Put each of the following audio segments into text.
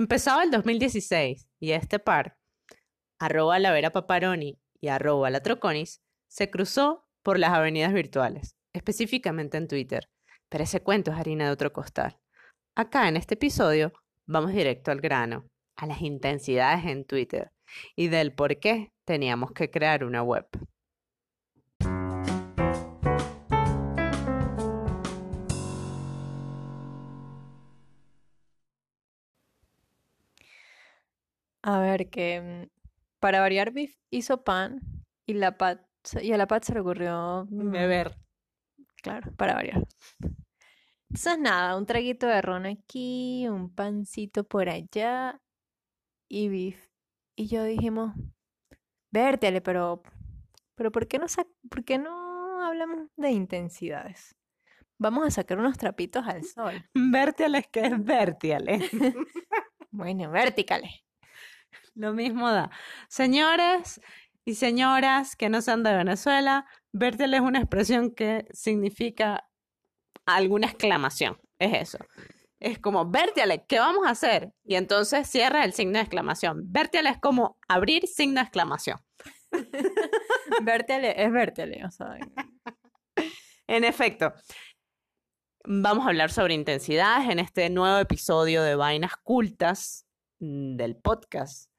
Empezaba el 2016 y este par, arroba la Paparoni y arroba la Troconis, se cruzó por las avenidas virtuales, específicamente en Twitter. Pero ese cuento es harina de otro costal. Acá en este episodio vamos directo al grano, a las intensidades en Twitter y del por qué teníamos que crear una web. A ver, que mm, para variar Biff hizo pan y, la Pat, y a la Pat se le ocurrió mm, Beber. Claro, para variar. Entonces nada, un traguito de ron aquí, un pancito por allá y Biff y yo dijimos, vértele, pero, pero ¿por qué no, por qué no hablamos de intensidades? Vamos a sacar unos trapitos al sol. Vértiales que es vértiales. Bueno, verticales. Lo mismo da. Señores y señoras que no sean de Venezuela, vértiale es una expresión que significa alguna exclamación. Es eso. Es como, vértiale, ¿qué vamos a hacer? Y entonces cierra el signo de exclamación. Vértiale es como abrir signo de exclamación. Vértele es vértele, o sea, En efecto, vamos a hablar sobre intensidades en este nuevo episodio de Vainas Cultas del podcast.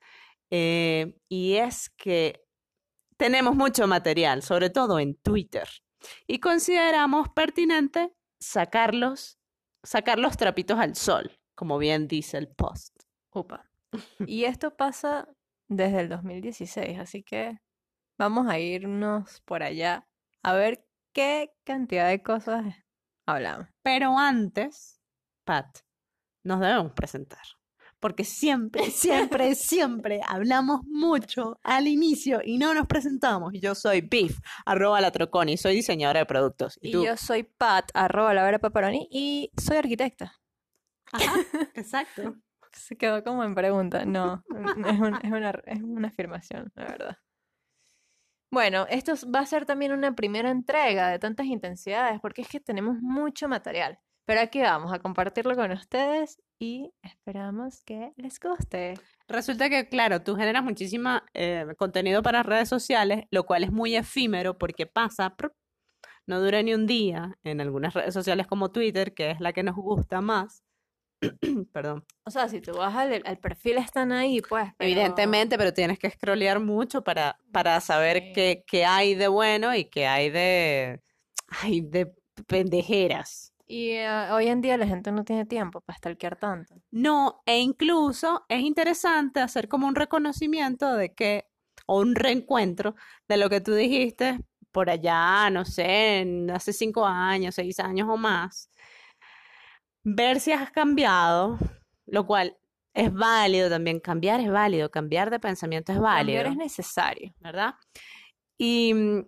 Eh, y es que tenemos mucho material, sobre todo en Twitter, y consideramos pertinente sacarlos, sacar los trapitos al sol, como bien dice el post. Y esto pasa desde el 2016, así que vamos a irnos por allá a ver qué cantidad de cosas hablamos. Pero antes, Pat, nos debemos presentar. Porque siempre, siempre, siempre hablamos mucho al inicio y no nos presentamos. Yo soy Beef, arroba la Troconi, soy diseñadora de productos. ¿Y, Y tú? yo soy Pat, arroba la Vera Paparoni, y soy arquitecta. Ajá, exacto. Se quedó como en pregunta. No, es, un- es una, es una afirmación, la verdad. Bueno, esto va a ser también una primera entrega de tantas intensidades, porque es que tenemos mucho material. Pero aquí vamos a compartirlo con ustedes y esperamos que les guste. Resulta que, claro, tú generas muchísimo contenido para redes sociales, lo cual es muy efímero porque pasa, no dura ni un día en algunas redes sociales como Twitter, que es la que nos gusta más. Perdón. O sea, si tú vas al, al perfil, están ahí, pues. pero- Evidentemente, pero tienes que scrollear mucho para, para saber qué, qué hay de bueno y qué hay de, ay, de pendejeras. Y eh, hoy en día la gente no tiene tiempo para stalkear tanto. No, e incluso es interesante hacer como un reconocimiento de que, o un reencuentro de lo que tú dijiste por allá, no sé, en hace cinco años, seis años o más. Ver si has cambiado, lo cual es válido también. Cambiar es válido, cambiar de pensamiento es válido. Cambiar es necesario. ¿verdad? Y mm,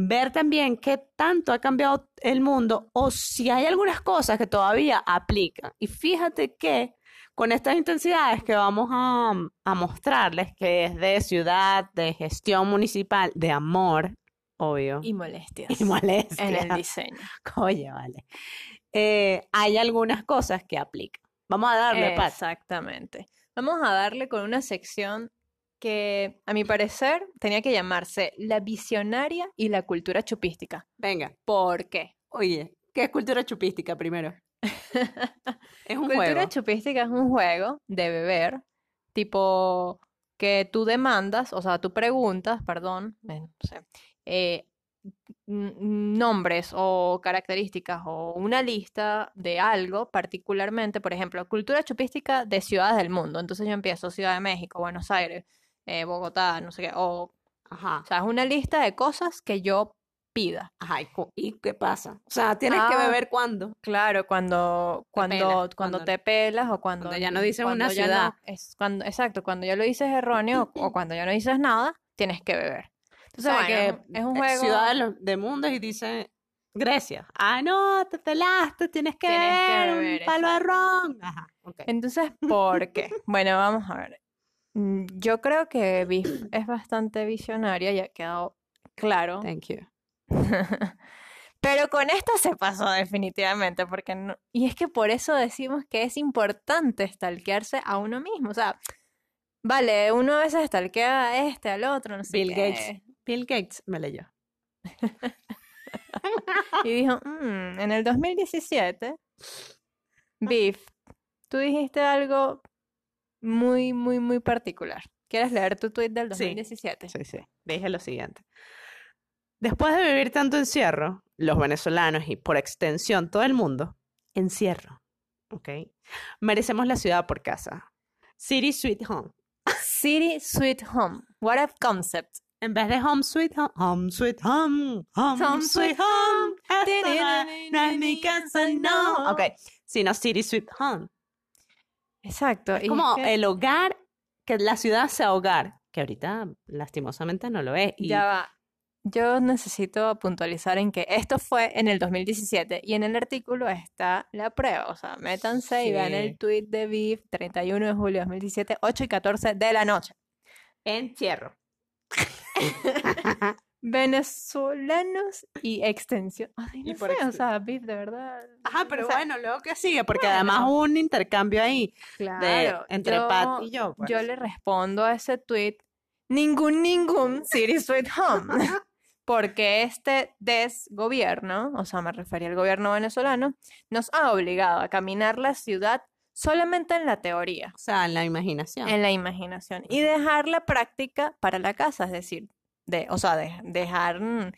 ver también qué tanto ha cambiado el mundo o si hay algunas cosas que todavía aplican. Y fíjate que con estas intensidades que vamos a, a mostrarles, que es de ciudad, de gestión municipal, de amor, obvio, Y molestias. y molestia, En el diseño. oye, vale, eh, hay algunas cosas que aplican. Vamos a darle, Pat. Exactamente. Vamos a darle con una sección que, a mi parecer, tenía que llamarse La visionaria y la cultura chupística. Venga, ¿Por qué? oye, ¿qué es cultura chupística primero? Es un Cultura juego. chupística es un juego de beber, tipo que tú demandas, o sea, tú preguntas, perdón, no sé, eh, nombres o características o una lista de algo particularmente, por ejemplo, cultura chupística de ciudades del mundo. Entonces yo empiezo Ciudad de México, Buenos Aires, eh, Bogotá, no sé qué, o, Ajá. o sea, es una lista de cosas que yo pida. Ajá, ¿y, qué pasa? O sea, tienes que Ah, beber cuándo. Claro, cuando, cuando, pelas, cuando cuando- te pelas o cuando, cuando ya no dices una cuando no- ciudad. es cuando, exacto, cuando ya lo dices erróneo o cuando ya no dices nada, tienes que beber. O sea, bueno, es un eh, juego- Ciudad de, mundos y dice Grecia. Ah, no, te pelaste, tienes que Tienes que beber un beber, palo de ron. Ajá, ok. Entonces, ¿por qué? Bueno, vamos a ver. Mm, Yo creo que Biff es bastante visionaria y ha quedado claro. Thank you. Pero con esta se pasó definitivamente, porque no... Y es que por eso decimos que es importante stalkearse a uno mismo. O sea, vale, uno a veces stalkea a este, al otro, no sé Bill qué. Gates. Bill Gates me leyó. Y dijo, "Mm, en el 2017, Biff, tú dijiste algo muy, muy, muy particular. ¿Quieres leer tu tweet del Sí. 2017? Sí, sí. Dije lo siguiente. Después de vivir tanto encierro, los venezolanos y por extensión todo el mundo, encierro, ¿ok? Merecemos la ciudad por casa. City Sweet Home. City Sweet Home. What a concept. En vez de Home Sweet Home, Home Sweet Home, Home, Home Sweet Sweet Home. Home. Esta no es mi casa, no. Ok, sino City Sweet Home. Exacto. y es Como que el hogar, que la ciudad sea hogar, que ahorita lastimosamente no lo es. Y Ya va. Yo necesito puntualizar en que esto fue en el 2017 y en el artículo está la prueba. O sea, métanse y vean el tweet de Biff 31 de julio de 2017, 8 y 14 de la noche. encierro. Venezolanos y extensión. Ay, no sé, o sea, Biff, de verdad. Ajá, pero o sea, bueno, luego que sigue, porque además hubo un intercambio ahí de, Claro, entre yo, Pat y yo. pues. yo le respondo a ese tweet, ningún, ningún City Sweet Home. Porque este desgobierno, o sea, me refería al gobierno venezolano, nos ha obligado a caminar la ciudad solamente en la teoría, O sea, en la imaginación. en la imaginación, y dejar la práctica para la casa, es decir, de, o sea, de- dejar mm,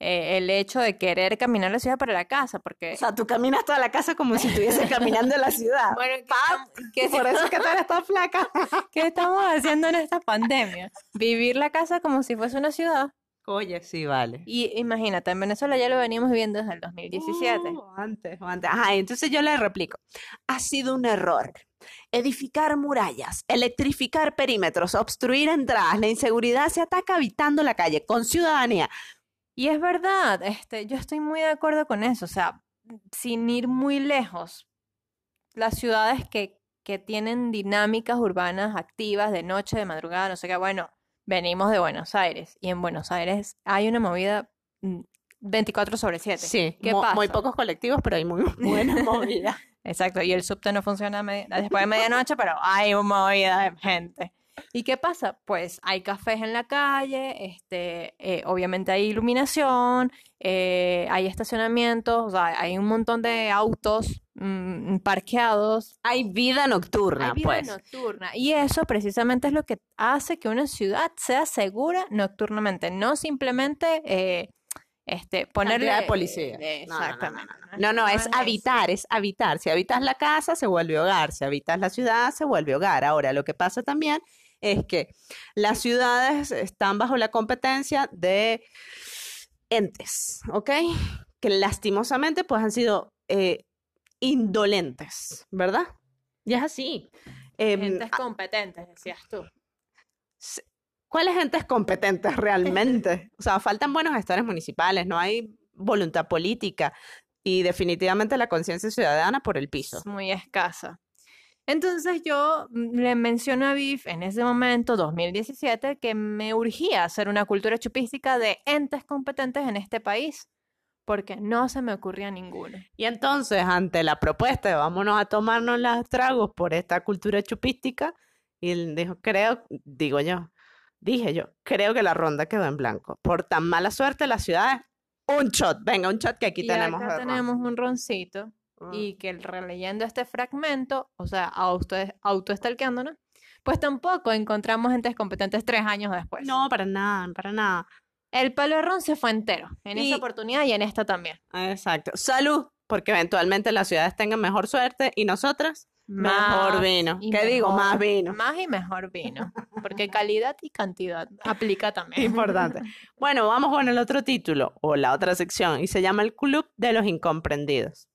eh, el hecho de querer caminar la ciudad para la casa, porque... O sea, tú caminas toda la casa como si estuvieses caminando en la ciudad. bueno, ¿qué estamos- qué- Por eso es que tú eres tan flaca. ¿Qué estamos haciendo en esta pandemia? Vivir la casa como si fuese una ciudad. Oye, sí, vale. Y imagínate, en Venezuela ya lo veníamos viviendo desde el 2017. Uh, antes, o antes. Ajá, entonces yo le replico. Ha sido un error. Edificar murallas, electrificar perímetros, obstruir entradas, la inseguridad se ataca habitando la calle con ciudadanía. Y es verdad, este, yo estoy muy de acuerdo con eso. O sea, sin ir muy lejos, las ciudades que, que tienen dinámicas urbanas activas de noche, de madrugada, no sé qué, bueno, venimos de Buenos Aires. Y en Buenos Aires hay una movida mm, 24 sobre 7. Sí, ¿Qué mo- muy pocos colectivos, pero hay muy buena movida. Exacto, y el subte no funciona después de medianoche, pero hay una movida de gente. ¿Y qué pasa? Pues hay cafés en la calle, este, eh, obviamente hay iluminación, eh, hay estacionamientos, o sea, hay un montón de autos mm, parqueados, Hay vida nocturna, hay vida pues. nocturna. Y eso precisamente es lo que hace que una ciudad sea segura nocturnamente, no simplemente eh, este, ponerle... De policía. eh, No, no, no, no, exactamente. No, no, es habitar, es habitar. Si habitas la casa, se vuelve hogar. Si habitas la ciudad, se vuelve hogar. Ahora, lo que pasa también es que las ciudades están bajo la competencia de entes, ¿ok? Que lastimosamente pues han sido eh, indolentes, ¿verdad? Y es así. Gentes competentes, decías tú. ¿Cuáles entes competentes realmente? O sea, faltan buenos gestores municipales, no hay voluntad política y definitivamente la conciencia ciudadana por el piso. Es muy escasa. Entonces yo mm, le menciono a Biff en ese momento, 2017, que me urgía hacer una cultura chupística de entes competentes en este país, porque no se me ocurría ninguno. Y entonces, ante la propuesta de vámonos a tomarnos los tragos por esta cultura chupística, y él dijo, creo, digo yo, dije yo, creo que la ronda quedó en blanco. Por tan mala suerte las ciudades, un shot, venga, un shot que aquí y tenemos. acá tenemos un roncito Ah. y que releyendo este fragmento, o sea, auto, autoestalqueándonos, pues tampoco encontramos entes competentes tres años después. No, para nada, para nada. El palo de ron se fue entero, en Y- esa oportunidad y en esta también. Exacto. Salud, porque eventualmente las ciudades tengan mejor suerte y nosotras mejor Más vino. y ¿Qué digo? Más mejor- vino. Más y mejor vino. Porque calidad y cantidad aplica también. Importante. Bueno, vamos con el otro título o la otra sección y se llama El Club de los Incomprendidos.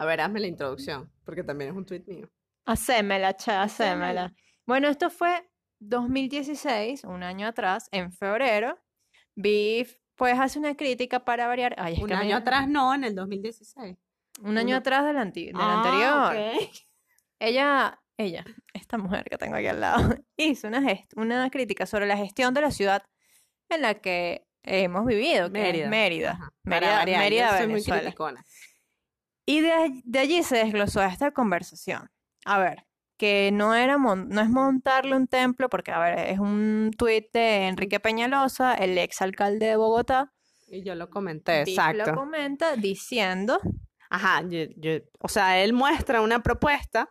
A ver, hazme la introducción, porque también es un tuit mío. Hacémela, che, hacémela. Bueno, esto fue 2016, un año atrás, en febrero. Biff, pues hace una crítica para variar. Ay, es Un que año atrás no, en el 2016. Un año uno- atrás del, anti- del Ah, anterior. ok. Ella, ella, esta mujer que tengo aquí al lado, hizo una, gest- una crítica sobre la gestión de la ciudad en la que hemos vivido, que es Mérida. Mérida. Mérida, Mérida, soy muy Venezuela. criticona. Y de, all- de allí se desglosó esta conversación. A ver, que no era no es montarle un templo, porque a ver, es un tuit de Enrique Peñalosa, el ex alcalde de Bogotá. Y yo lo comenté, Biff lo exacto. comenta diciendo, Ajá, yo- yo- o sea, él muestra una propuesta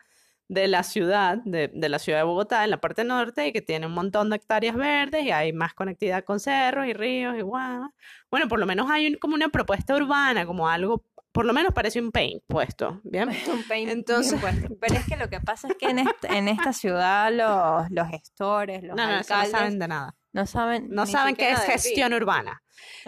de la ciudad, de, de la ciudad de Bogotá, en la parte norte, y que tiene un montón de hectáreas verdes y hay más conectividad con cerros y ríos y guau. Bueno, por lo menos hay un- como una propuesta urbana, como algo, por lo menos parece un paint puesto, ¿bien? un paint bien Entonces- puesto. Pero es que lo que pasa es que en esta, en esta ciudad los, los gestores, los No, no, no saben de nada. no saben No saben qué es gestión urbana.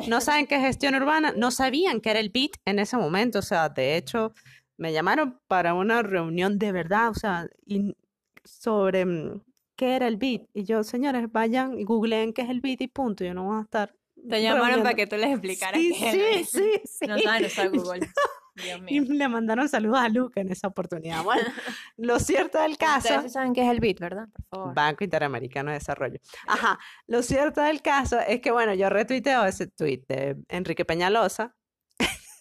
No saben qué es gestión urbana. No sabían qué era el BIT en ese momento. O sea, de hecho, me llamaron para una reunión de verdad, o sea, y sobre mm, qué era el BIT. Y yo, señores, vayan y googleen qué es el BIT y punto. Yo no voy a estar. Te llamaron para que tú les explicaras Sí, qué sí, sí, sí. No saben usar Google. Dios Y mío. le mandaron saludos a Luca en esa oportunidad. Bueno, lo cierto del caso. Ustedes saben qué es el BIT, ¿verdad? Por favor. Banco Interamericano de Desarrollo. Ajá, lo cierto del caso es que, bueno, yo retuiteo ese tuit de Enrique Peñalosa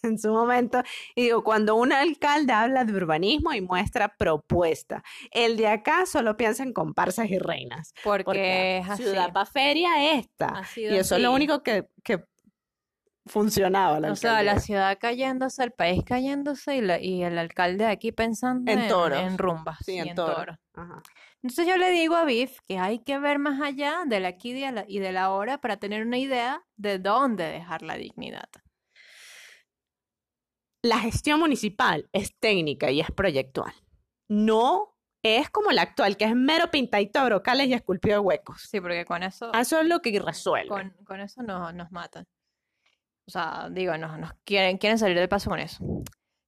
en su momento y digo, cuando un alcalde habla de urbanismo y muestra propuesta, el de acá solo piensa en comparsas y reinas. Porque, Porque es así. ciudad pa' feria esta. Y eso es lo único que, que funcionaba. la O sea, la ciudad cayéndose, el país cayéndose y, la- y el alcalde de aquí pensando En en, toros. en rumbas Sí, en en toro. toros. Ajá. Entonces yo le digo a Biff que hay que ver más allá del aquí y de la, y de la hora para tener una idea de dónde dejar la dignidad. La gestión municipal es técnica y es proyectual. No es como la actual, que es mero pintadito de brocales y esculpido de huecos. Sí, porque con eso, Eso es lo que resuelve. con, con eso no, nos matan. O sea, digo, nos, nos quieren, quieren salir del paso con eso.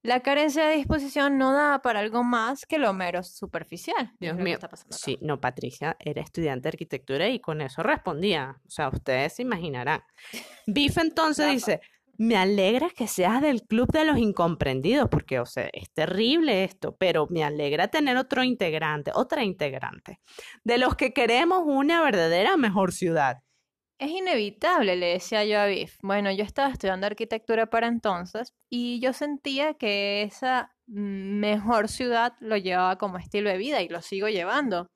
La carencia de disposición no da para algo más que lo mero superficial. Dios mío. está pasando acá. Sí, no, Patricia era estudiante de arquitectura y con eso respondía. O sea, ustedes se imaginarán. Biff entonces dice, me alegra que seas del club de los incomprendidos, porque, o sea, es terrible esto, pero me alegra tener otro integrante, otra integrante, de los que queremos una verdadera mejor ciudad. Es inevitable, le decía yo a Biff. Bueno, yo estaba estudiando arquitectura para entonces y yo sentía que esa mm, mejor ciudad lo llevaba como estilo de vida y lo sigo llevando.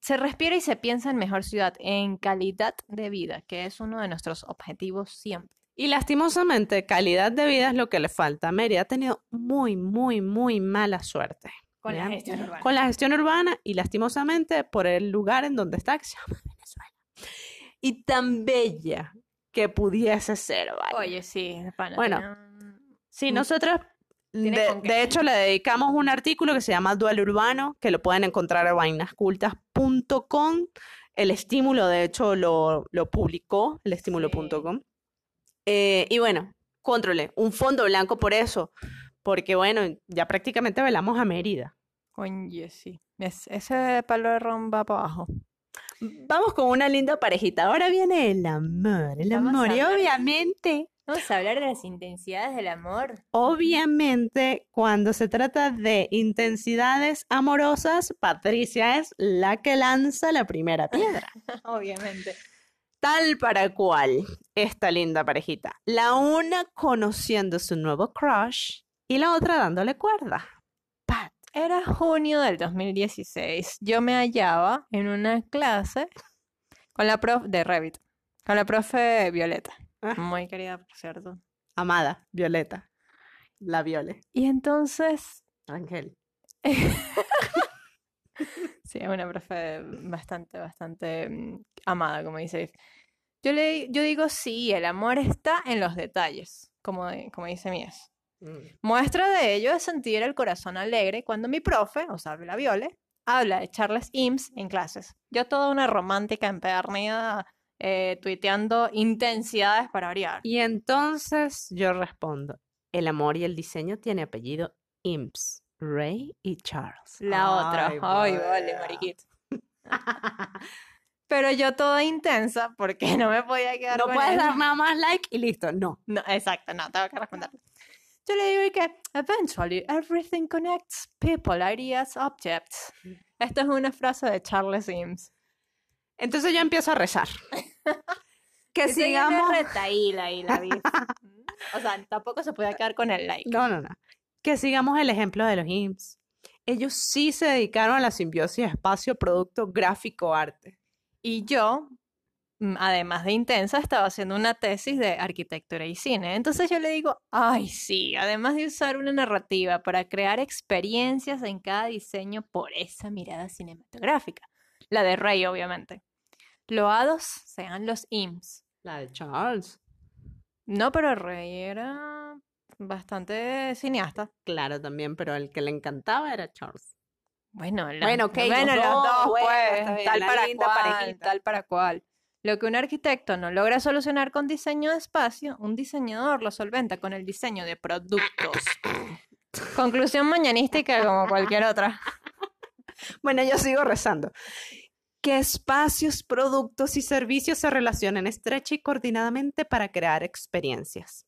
Se respira y se piensa en mejor ciudad, en calidad de vida, que es uno de nuestros objetivos siempre. Y lastimosamente, calidad de vida es lo que le falta. Mérida ha tenido muy, muy, muy mala suerte. Con la gestión urbana. Con la gestión urbana y lastimosamente por el lugar en donde está, que se llama Venezuela. Y tan bella que pudiese ser, ¿vale? Oye, sí, de pana, Bueno, Sí, Mm. nosotros, de, hecho, le dedicamos un artículo que se llama Duelo Urbano, que lo pueden encontrar en vainascultas.com. El estímulo, de hecho, lo, lo publicó, el estímulo.com. Eh, y bueno, controle, un fondo blanco por eso, porque bueno, ya prácticamente velamos a Mérida. Oye, sí. Es- ese palo de ron va para abajo. Vamos con una linda parejita. Ahora viene el amor, el Vamos amor. Y obviamente, Vamos a hablar de las intensidades del amor. obviamente, cuando se trata de intensidades amorosas, Patricia es la que lanza la primera piedra. Obviamente. Tal para cual esta linda parejita. La una conociendo su nuevo crush y la otra dándole cuerda. Pat. Era junio del 2016. Yo me hallaba en una clase con la prof de Revit, con la profe Violeta. Ah. Muy querida, por cierto. Amada, Violeta. La Viole. Y entonces, Ángel. sí, es una profe bastante, bastante mm, amada, como dice. Yo, le, yo digo, sí, el amor está en los detalles, como, como dice Mies. Mm. Muestra de ello es sentir el corazón alegre cuando mi profe, o sea, la Viole, habla de Charles Eames en clases. Yo toda una romántica empedernida eh, tuiteando intensidades para variar. Y entonces yo respondo, el amor y el diseño tiene apellido Imps, Ray y Charles. La otra, ay, vale, vaya. mariquita. Pero yo toda intensa porque no me podía quedar No con puedes él. dar nada más like y listo, no. No, exacto, no, tengo que responder. Yo le digo que eventually everything connects people, ideas, objects. Esta es una frase de Charles Eames. Entonces yo empiezo a rezar. Que sigamos. retaíla y la vi. O sea, tampoco se puede quedar con el like. No, no, no. Que sigamos el ejemplo de los IMSS. Ellos sí se dedicaron a la simbiosis espacio, producto, gráfico, arte. Y yo, mm, además de intensa, estaba haciendo una tesis de arquitectura y cine. Entonces yo le digo, ay, sí, además de usar una narrativa para crear experiencias en cada diseño por esa mirada cinematográfica. La de Rey, obviamente. Loados sean los IMSS. La de Charles. No, pero Rey era bastante cineasta. Claro, también, pero el que le encantaba era Charles. Bueno, los, Bueno, bueno, los dos, dos, bueno, pues, bien, tal la para linda cual, parejita. tal para cual. Lo que un arquitecto no logra solucionar con diseño de espacio, un diseñador lo solventa con el diseño de productos. Conclusión mañanística como cualquier otra. Bueno, yo sigo rezando. Que espacios, productos y servicios se relacionen estrecha y coordinadamente para crear experiencias.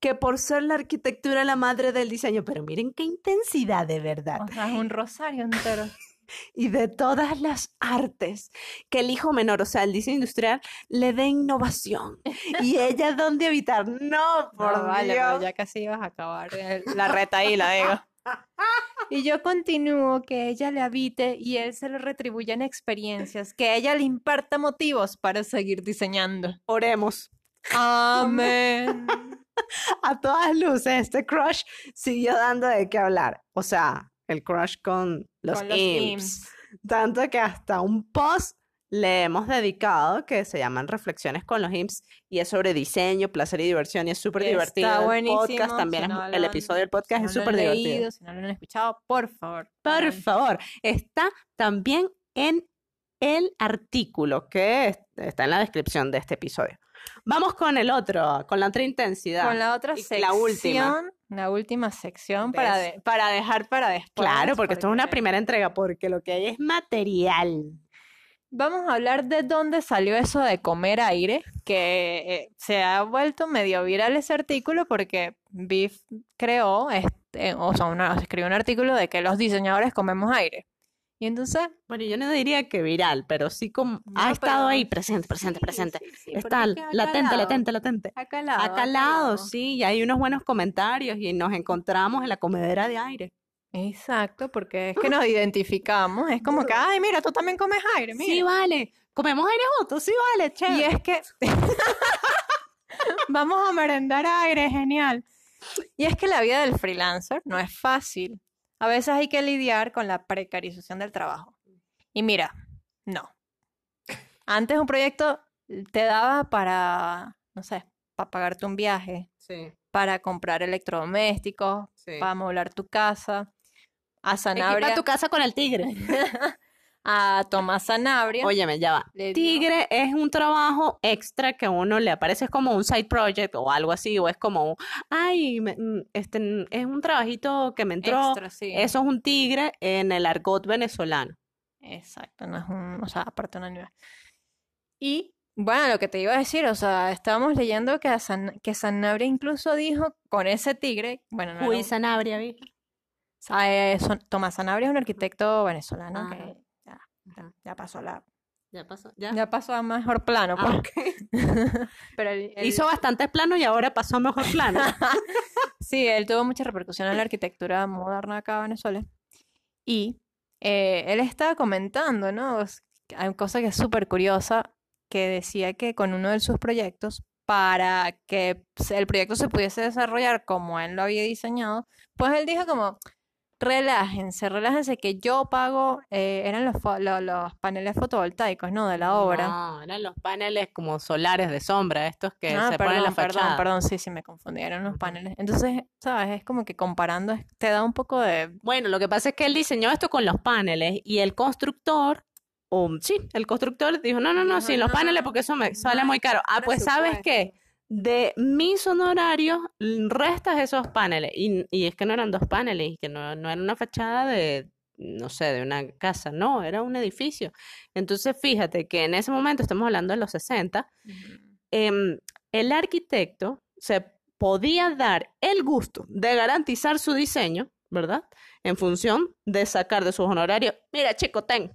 Que por ser la arquitectura la madre del diseño, pero miren qué intensidad de verdad. O sea, es un rosario entero. Y de todas las artes, que el hijo menor, o sea, el diseño industrial, le dé innovación. Y ella dónde habitar. No, por No, vale, pero Dios. ya casi ibas a acabar la reta ahí, la digo. Y yo continúo que ella le habite y él se lo retribuya en experiencias, que ella le imparta motivos para seguir diseñando. Oremos. Amén. A todas luces, este crush siguió dando de qué hablar. O sea, el crush con los, Con los imps. imps. Tanto que hasta un post le hemos dedicado que se llaman Reflexiones con los imps y es sobre diseño, placer y diversión y es súper Está divertido. El buenísimo, podcast también si es, no el episodio del podcast Si es no lo súper divertido. leído, si no lo han escuchado, por favor. Por favor, está también en el artículo que es- está en la descripción de este episodio. Vamos con el otro, con la otra intensidad. Con la otra Y sección, la última. la última sección para, de- para dejar para después. Claro, porque esto es una porque primera entrega, porque lo que hay es material. Vamos a hablar de dónde salió eso de comer aire, que eh, se ha vuelto medio viral ese artículo porque Biff creó, este, o sea, una- escribió un artículo de que los diseñadores comemos aire. Y entonces... Bueno, yo no diría que viral, pero sí como ha estado ahí presente, presente, Sí, presente. sí, sí, Está latente, latente, latente. Ha calado. Ha calado. sí, y hay unos buenos comentarios y nos encontramos en la comedera de aire. Exacto, porque es que nos identificamos. Es como que, ay, mira, tú también comes aire, Sí, mira. vale. Comemos aire juntos, sí, vale, Y chévere. es que vamos a merendar aire, genial. Y es que la vida del freelancer no es fácil. A veces hay que lidiar con la precarización del trabajo. Y mira, no. Antes un proyecto te daba para, no sé, para pagarte un viaje, Sí, para comprar electrodomésticos, sí. para amoblar tu casa. A Equipa Sanabria, tu casa con el tigre. a Tomás Sanabria. Óyeme, ya va. Tigre es un trabajo extra que a uno le aparece es como un side project o algo así, o es como, un, ay, me- mm, este es un trabajito que me entró. extra, sí. Eso es un tigre en el argot venezolano. Exacto, no es un, o sea, aparte un animal. Y bueno, lo que te iba a decir, o sea, estábamos leyendo que, a San- que Sanabria incluso dijo con ese tigre, bueno, no era Uy, un- Sanabria, vi. Son- Tomás Sanabria es un arquitecto venezolano Ajá. que ya, ya- ya pasó la, Ya pasó, ya. ya pasó a mejor plano, Ah, pues. ok. Pero él- él- Hizo bastantes planos y ahora pasó a mejor plano. Sí, él tuvo mucha repercusión en la arquitectura moderna acá en Venezuela. Y eh, él estaba comentando, ¿no? Hay una cosa que es súper curiosa, que decía que con uno de sus proyectos, para que el proyecto se pudiese desarrollar como él lo había diseñado, pues él dijo como, relájense, relájense que yo pago, eh, eran los, los paneles fotovoltaicos, ¿no? De la obra. No, eran los paneles como solares de sombra, estos que Ah, se ponen en la perdón, perdón, fachada. perdón, sí, sí, me confundieron los paneles. Entonces, ¿sabes? Es como que comparando te da un poco de... Bueno, lo que pasa es que él diseñó esto con los paneles y el constructor, o sí, el constructor dijo, no, no, no, Dijo, sí, los "No, paneles porque eso me sale no muy caro. Ah, pues ¿sabes qué? Presupuesto". De mis honorarios restas esos paneles. Y, y es que no eran dos paneles, que no, no era una fachada de, no sé, de una casa, no, era un edificio. Entonces, fíjate que en ese momento, estamos hablando de los 60, em, el arquitecto se podía dar el gusto de garantizar su diseño, ¿verdad? En función de sacar de sus honorarios, mira chico, ten,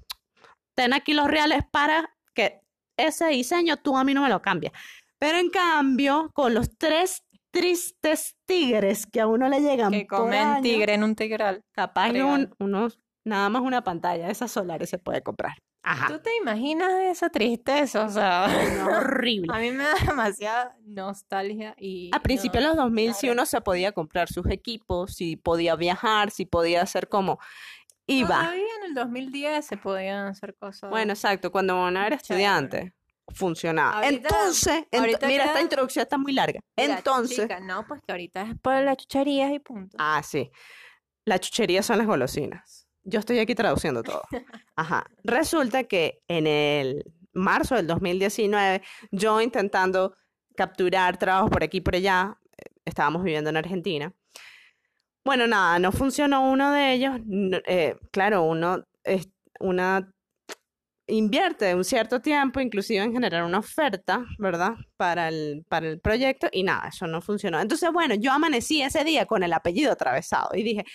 ten aquí los reales para que ese diseño, tú a mí no me lo cambias. Pero en cambio, con los tres tristes tigres que a uno le llegan Que por comen año, tigre en un tigral. capaz Regal. un- unos, nada más una pantalla de esas solares se puede comprar. Ajá. ¿Tú te imaginas esa tristeza? O sea, No, horrible. a mí me da demasiada nostalgia y A principios de los 2000 sí ahora- uno se podía comprar sus equipos, sí podía viajar, sí podía hacer como iba. Todavía en el 2010 se podían hacer cosas. Bueno, exacto, cuando uno era estudiante funcionaba. Ahorita- Entonces, ent- mira, esta introducción está muy larga. Mira, Entonces, chica, no, pues que ahorita es por las chucherías y punto. ah, sí. La chuchería son las golosinas. Yo estoy aquí traduciendo todo. Ajá. Resulta que en el marzo del 2019, yo intentando capturar trabajos por aquí y por allá, eh, estábamos viviendo en Argentina. Bueno, nada, no funcionó uno de ellos. eh, claro, uno, es- una invierte un cierto tiempo, inclusive en generar una oferta, ¿verdad? Para el, para el proyecto y nada, eso no funcionó. Entonces, bueno, yo amanecí ese día con el apellido atravesado y dije,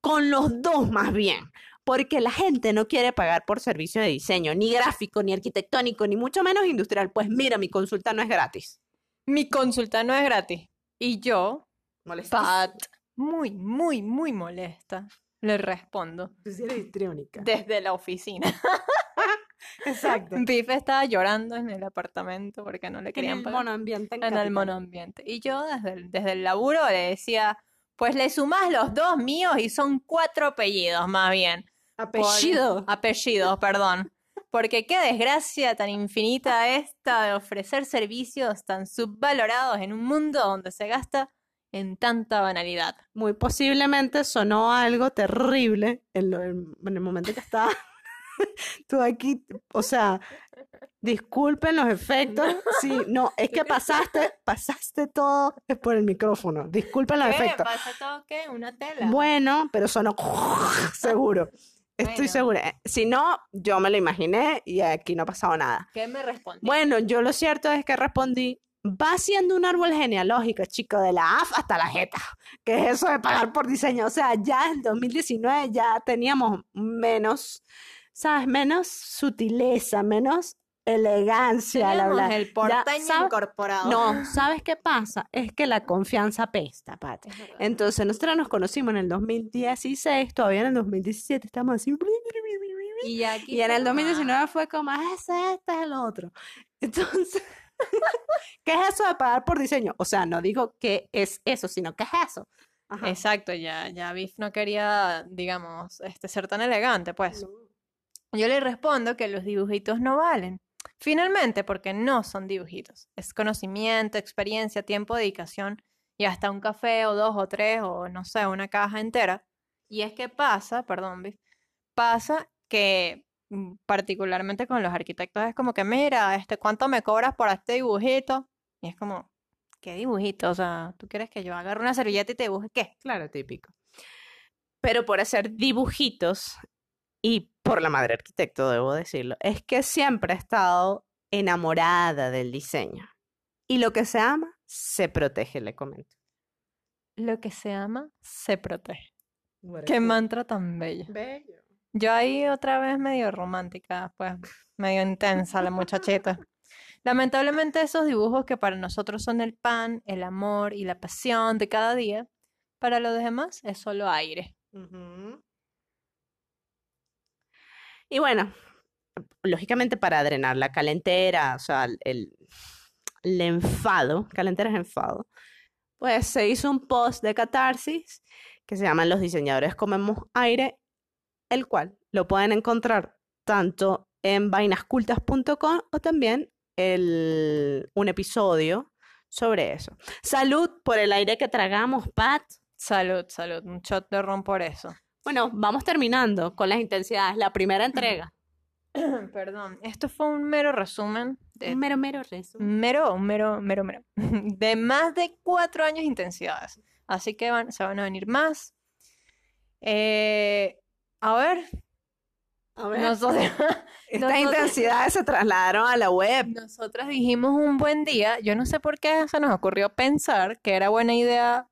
con los dos más bien, porque la gente no quiere pagar por servicio de diseño, ni gráfico, ni arquitectónico, ni mucho menos industrial. Pues mira, mi consulta no es gratis. Mi consulta no es gratis. Y yo, Molestísimo. Pat, muy, muy, muy molesta, le respondo Tú sí eres histriónica. desde la oficina. Exacto. Biff estaba llorando en el apartamento porque no le En querían el pagar. monoambiente en en el monoambiente. Y yo desde el, desde el laburo le decía, pues le sumás los dos míos y son cuatro apellidos más bien. Por- Apellido. Apellidos, perdón. Porque qué desgracia tan infinita esta de ofrecer servicios tan subvalorados en un mundo donde se gasta en tanta banalidad. Muy posiblemente sonó algo terrible en, lo- en el momento que estaba tú aquí, o sea, disculpen los efectos. Sí, no, es que pasaste, pasaste todo por el micrófono. Disculpen los ¿Qué? efectos. ¿Pasa todo qué? ¿Una tela? Bueno, pero sonó seguro. Estoy Bueno. segura. Eh, Si no, yo me lo imaginé y aquí no ha pasado nada. ¿Qué me respondió? Bueno, yo lo cierto es que respondí, va siendo un árbol genealógico, chico, de la AF hasta la jeta. ¿Qué es eso de pagar por diseño? O sea, ya en 2019 ya teníamos menos, ¿sabes? Menos sutileza, menos elegancia al hablar. el porteño incorporado. No, ¿sabes qué pasa? Es que la confianza pesta, Pati. Es. Entonces, nosotros nos conocimos en el 2016, todavía en el 2017 estamos así. Y, ya aquí Y en el como, 2019 fue como, "Ah, ese, este es el otro. Entonces, ¿qué es eso de pagar por diseño? O sea, no digo que es eso, sino ¿qué es eso? Ajá. Exacto, ya, ya Biff no quería, digamos, este, ser tan elegante, pues. Yo le respondo que los dibujitos no valen. Finalmente, porque no son dibujitos. Es conocimiento, experiencia, tiempo, dedicación y hasta un café o dos o tres o no sé, una caja entera. Y es que pasa, perdón, Biff, pasa que mm, particularmente con los arquitectos es como que, mira, este, ¿cuánto me cobras por este dibujito? Y es como, ¿qué dibujito? O sea, ¿tú quieres que yo agarre una servilleta y te dibuje qué? Claro, típico. Pero por hacer dibujitos y por la madre arquitecto, debo decirlo, es que siempre he estado enamorada del diseño. Y lo que se ama, se protege, le comento. Lo que se ama, se protege. Qué mantra tan bello. bello. Yo ahí otra vez medio romántica, pues medio intensa la muchachita. Lamentablemente esos dibujos que para nosotros son el pan, el amor y la pasión de cada día, para los demás es solo aire. Ujú. Y bueno, lógicamente para drenar la calentera, o sea, el, enfado, calentera es enfado, pues se hizo un post de catarsis que se llama Los diseñadores comemos aire, el cual lo pueden encontrar tanto en vainascultas.com o también el, un episodio sobre eso. Salud por el aire que tragamos, Pat. Salud, salud, un shot de ron por eso. Bueno, vamos terminando con las intensidades. La primera entrega. Perdón, esto fue un mero resumen de Un mero, mero resumen. mero, mero, mero, mero, de más de cuatro años de intensidades. Así que van, se van a venir más. Eh, a ver, A ver, nosotros, estas nosotros- intensidades se trasladaron a la web. nosotras dijimos un buen día. Yo no sé por qué se nos ocurrió pensar que era buena idea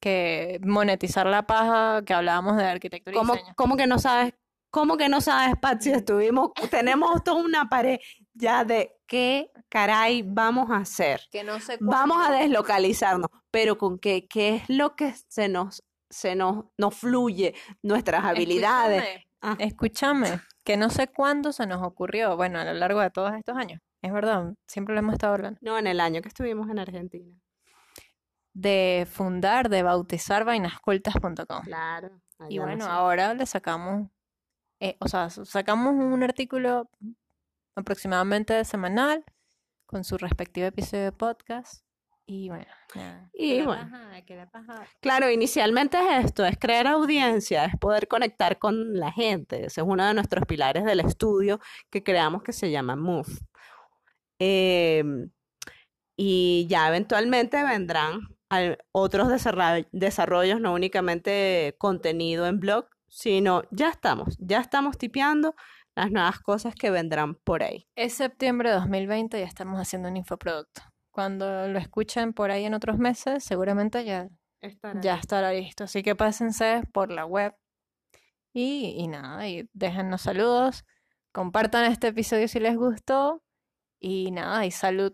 que monetizar la paja que hablábamos de arquitectura y ¿Cómo, diseño. cómo que no sabes? ¿Cómo que no sabes, Pat, si estuvimos, tenemos toda una pared ya de qué caray vamos a hacer. Que no sé Vamos a deslocalizarnos, pero con qué, qué es lo que se nos, se nos, nos fluye, nuestras habilidades. Escúchame, Ah. Escúchame, que no sé cuándo se nos ocurrió, bueno, a lo largo de todos estos años, es verdad, siempre lo hemos estado hablando, No, en el año que estuvimos en Argentina. De fundar, de bautizar vainascultas.com. Claro. Y bueno, ahora le sacamos, eh, o sea, sacamos un artículo aproximadamente semanal con su respectivo episodio de podcast. Y bueno, nada, Y bueno. paja, paja. Claro, inicialmente es esto, es crear audiencia, es poder conectar con la gente. Ese es uno de nuestros pilares del estudio que creamos que se llama Move. Em, y ya eventualmente vendrán al- otros desarrollos, no únicamente contenido en blog, sino ya estamos, ya estamos tipeando las nuevas cosas que vendrán por ahí. Es septiembre de 2020 y estamos haciendo un infoproducto. Cuando lo escuchen por ahí en otros meses, seguramente ya, ya estará listo. Así que pásense por la web y, y nada, y déjennos saludos, compartan este episodio si les gustó y nada, y salud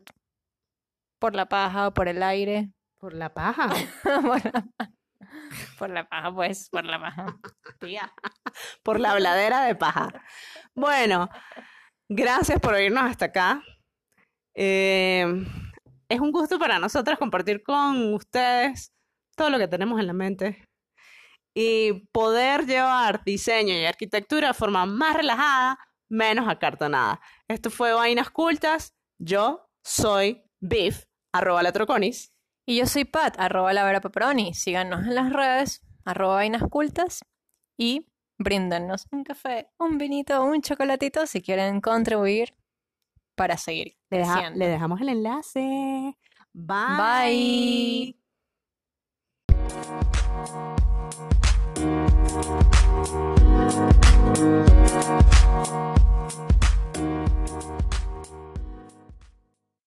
por la paja, por el aire, Por la paja. por la, por la paja, pues, por la paja. Tía. por la habladera de paja. Bueno, gracias por oírnos hasta acá. Eh, es un gusto para nosotras compartir con ustedes todo lo que tenemos en la mente y poder llevar diseño y arquitectura de forma más relajada, menos acartonada. Esto fue Vainas Cultas. Yo soy Biff, arroba la Troconis. Y yo soy Pat, arroba la Vera Síganos en las redes, arroba vainas cultas y bríndanos un café, un vinito, un chocolatito si quieren contribuir para seguir. Le, le dejamos el enlace. Bye. Bye.